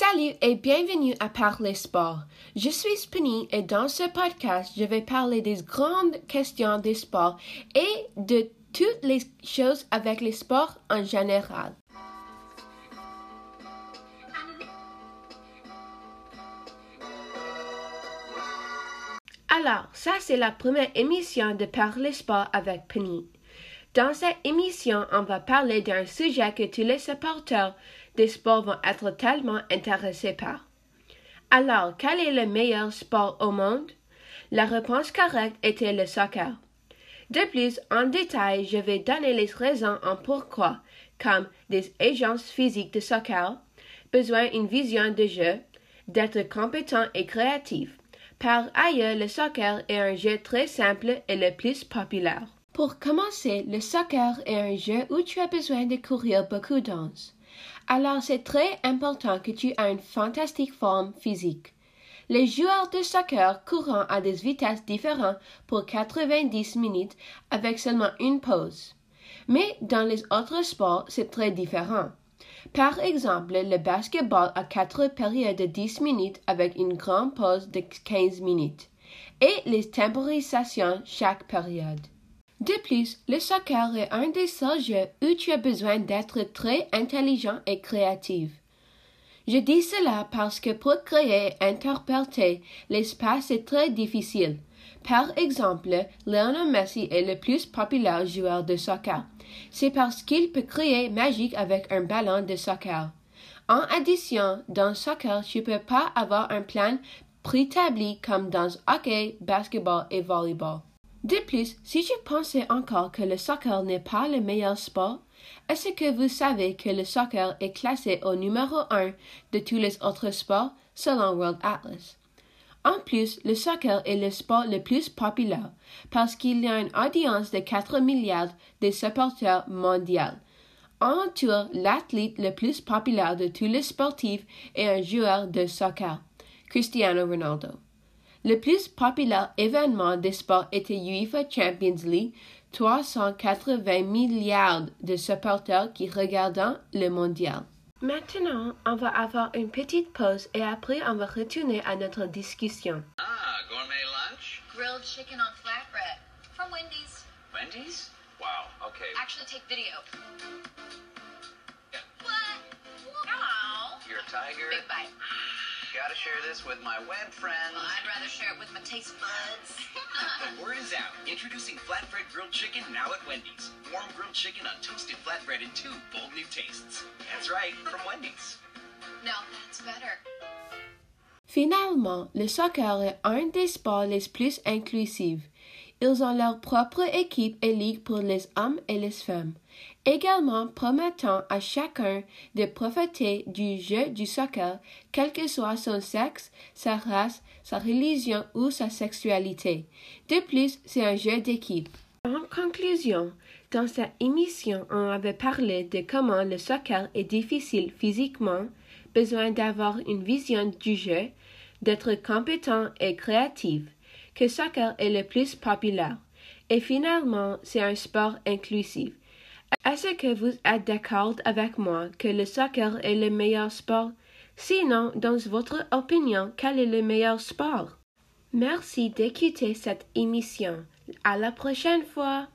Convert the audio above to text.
Salut et bienvenue à Parler Sport. Je suis Penny et dans ce podcast, je vais parler des grandes questions des sports et de toutes les choses avec les sports en général. Alors, ça c'est la première émission de Parler Sport avec Penny. Dans cette émission, on va parler d'un sujet que tous les supporters des sports vont être tellement intéressés par. Alors, quel est le meilleur sport au monde? La réponse correcte était le soccer. De plus, en détail, je vais donner les raisons en pourquoi, comme des agences physiques de soccer, besoin d'une vision de jeu, d'être compétent et créatif. Par ailleurs, le soccer est un jeu très simple et le plus populaire. Pour commencer, le soccer est un jeu où tu as besoin de courir beaucoup d'onces. Alors c'est très important que tu aies une fantastique forme physique. Les joueurs de soccer courent à des vitesses différentes pour 90 minutes avec seulement une pause. Mais dans les autres sports, c'est très différent. Par exemple, le basketball a quatre périodes de 10 minutes avec une grande pause de 15 minutes et les temporisations chaque période. De plus, le soccer est un des seuls jeux où tu as besoin d'être très intelligent et créatif. Je dis cela parce que pour créer et interpréter l'espace est très difficile. Par exemple, Lionel Messi est le plus populaire joueur de soccer. C'est parce qu'il peut créer magique avec un ballon de soccer. En addition, dans soccer, tu ne peux pas avoir un plan préétabli comme dans hockey, basketball et volleyball. De plus, si je pensais encore que le soccer n'est pas le meilleur sport, est-ce que vous savez que le soccer est classé au numéro 1 de tous les autres sports selon World Atlas? En plus, le soccer est le sport le plus populaire parce qu'il y a une audience de 4 milliards de supporters mondiaux. En tout, l'athlète le plus populaire de tous les sportifs est un joueur de soccer, Cristiano Ronaldo. Le plus populaire événement des sports était UEFA Champions League, 380 milliards de supporters qui regardent le mondial. Maintenant, on va avoir une petite pause et après on va retourner à notre discussion. Ah, gourmet lunch? Grilled chicken on flatbread from Wendy's. Wendy's? Wow, okay. Actually, take video. Yeah. What? Ow. You're a tiger. Big bite. Gotta share this with my web friends. Well, I'd rather share it with my taste buds. The word is out. Introducing flatbread grilled chicken now at Wendy's. Warm grilled chicken on toasted flatbread in two bold new tastes. That's right, from Wendy's. Now that's better. Finalement, le soccer est un des sports les plus inclusifs. Ils ont leur propre équipe et ligue pour les hommes et les femmes, également permettant à chacun de profiter du jeu du soccer, quel que soit son sexe, sa race, sa religion ou sa sexualité. De plus, c'est un jeu d'équipe. En conclusion, dans cette émission, on avait parlé de comment le soccer est difficile physiquement, besoin d'avoir une vision du jeu, d'être compétent et créatif, que soccer est le plus populaire. Et finalement, c'est un sport inclusif. Est-ce que vous êtes d'accord avec moi que le soccer est le meilleur sport? Sinon, dans votre opinion, quel est le meilleur sport? Merci d'écouter cette émission. À la prochaine fois.